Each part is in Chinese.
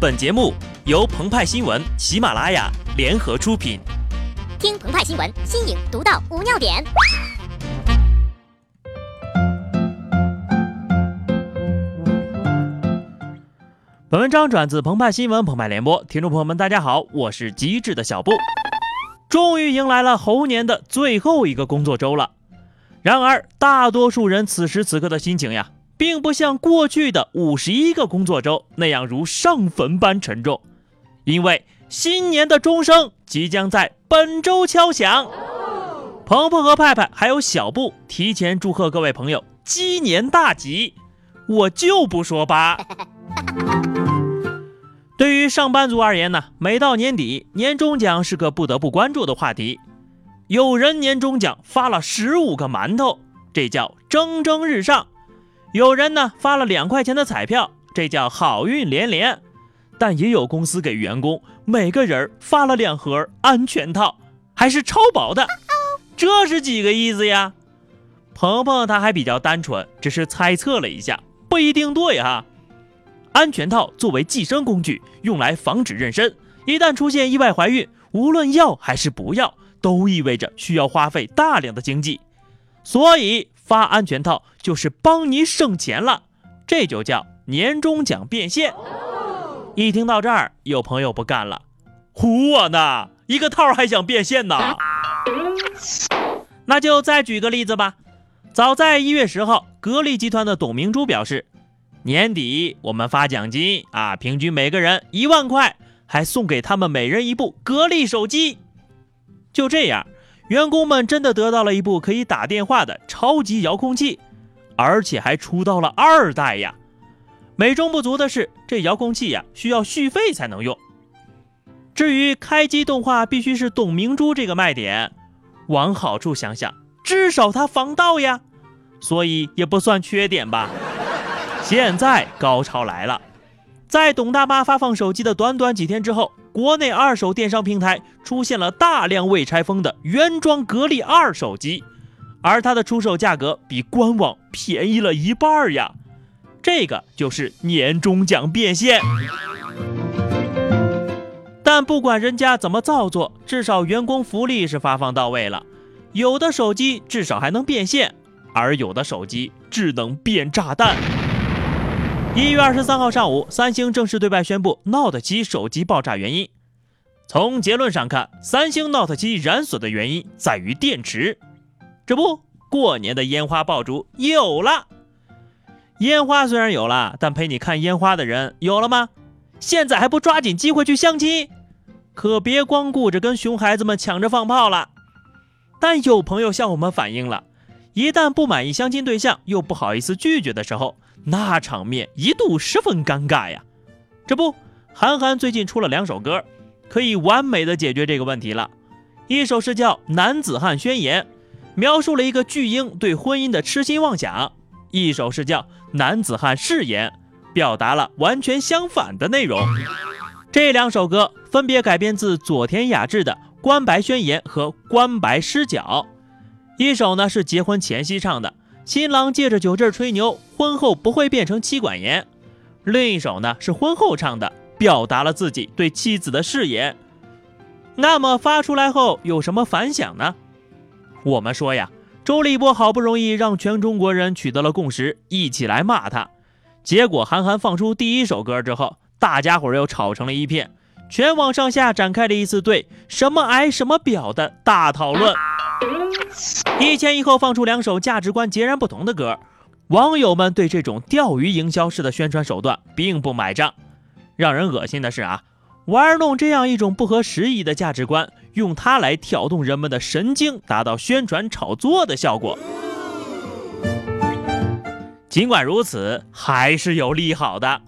本节目由澎湃新闻、喜马拉雅联合出品。听澎湃新闻，新颖独到，无尿点。本文章转自澎湃新闻、澎湃联播，听众朋友们，大家好，我是机智的小布。终于迎来了猴年的最后一个工作周了。然而，大多数人此时此刻的心情呀。并不像过去的五十一个工作周那样如上坟般沉重，因为新年的钟声即将在本周敲响。鹏鹏和派派还有小布提前祝贺各位朋友鸡年大吉，我就不说吧。对于上班族而言呢，每到年底，年终奖是个不得不关注的话题。有人年终奖发了十五个馒头，这叫蒸蒸日上。有人呢发了两块钱的彩票，这叫好运连连，但也有公司给员工每个人发了两盒安全套，还是超薄的，这是几个意思呀？鹏鹏他还比较单纯，只是猜测了一下，不一定对哈。安全套作为计生工具，用来防止妊娠，一旦出现意外怀孕，无论要还是不要，都意味着需要花费大量的经济，所以。发安全套就是帮你省钱了，这就叫年终奖变现。一听到这儿，有朋友不干了，唬我呢？一个套还想变现呢？那就再举个例子吧。早在一月十号，格力集团的董明珠表示，年底我们发奖金啊，平均每个人一万块，还送给他们每人一部格力手机。就这样。员工们真的得到了一部可以打电话的超级遥控器，而且还出到了二代呀！美中不足的是，这遥控器呀需要续费才能用。至于开机动画必须是董明珠这个卖点，往好处想想，至少它防盗呀，所以也不算缺点吧。现在高潮来了，在董大妈发放手机的短短几天之后。国内二手电商平台出现了大量未拆封的原装格力二手机，而它的出售价格比官网便宜了一半呀！这个就是年终奖变现。但不管人家怎么造作，至少员工福利是发放到位了。有的手机至少还能变现，而有的手机只能变炸弹。一月二十三号上午，三星正式对外宣布 Note 七手机爆炸原因。从结论上看，三星 Note 七燃锁的原因在于电池。这不，过年的烟花爆竹有了。烟花虽然有了，但陪你看烟花的人有了吗？现在还不抓紧机会去相亲？可别光顾着跟熊孩子们抢着放炮了。但有朋友向我们反映了，一旦不满意相亲对象，又不好意思拒绝的时候。那场面一度十分尴尬呀！这不，韩寒最近出了两首歌，可以完美的解决这个问题了。一首是叫《男子汉宣言》，描述了一个巨婴对婚姻的痴心妄想；一首是叫《男子汉誓言》，表达了完全相反的内容。这两首歌分别改编自佐田雅治的《关白宣言》和《关白失脚》，一首呢是结婚前夕唱的。新郎借着酒劲吹牛，婚后不会变成妻管严。另一首呢是婚后唱的，表达了自己对妻子的誓言。那么发出来后有什么反响呢？我们说呀，周立波好不容易让全中国人取得了共识，一起来骂他。结果韩寒放出第一首歌之后，大家伙又吵成了一片，全网上下展开了一次对什么矮什么表的大讨论。一前一后放出两首价值观截然不同的歌，网友们对这种钓鱼营销式的宣传手段并不买账。让人恶心的是啊，玩弄这样一种不合时宜的价值观，用它来挑动人们的神经，达到宣传炒作的效果。尽管如此，还是有利好的。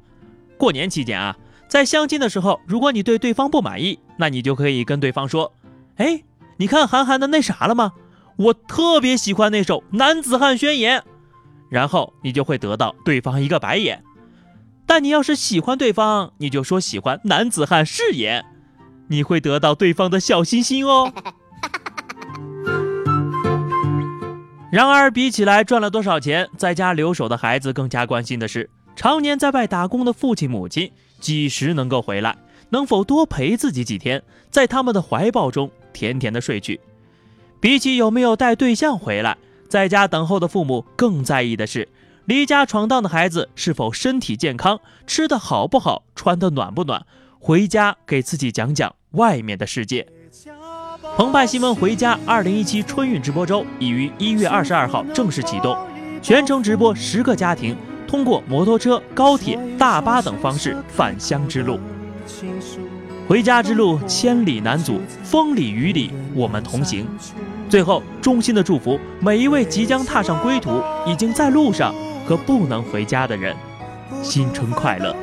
过年期间啊，在相亲的时候，如果你对对方不满意，那你就可以跟对方说：“哎。”你看韩寒的那啥了吗？我特别喜欢那首《男子汉宣言》，然后你就会得到对方一个白眼。但你要是喜欢对方，你就说喜欢《男子汉誓言》，你会得到对方的小心心哦。然而，比起来赚了多少钱，在家留守的孩子更加关心的是常年在外打工的父亲母亲几时能够回来？能否多陪自己几天，在他们的怀抱中甜甜的睡去？比起有没有带对象回来，在家等候的父母更在意的是，离家闯荡的孩子是否身体健康，吃的好不好，穿的暖不暖，回家给自己讲讲外面的世界。澎湃新闻回家二零一七春运直播周已于一月二十二号正式启动，全程直播十个家庭通过摩托车、高铁、大巴等方式返乡之路。回家之路千里难阻，风里雨里我们同行。最后，衷心的祝福每一位即将踏上归途、已经在路上和不能回家的人，新春快乐。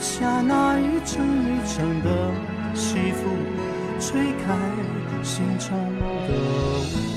下那一层一层的幸福，吹开心中的。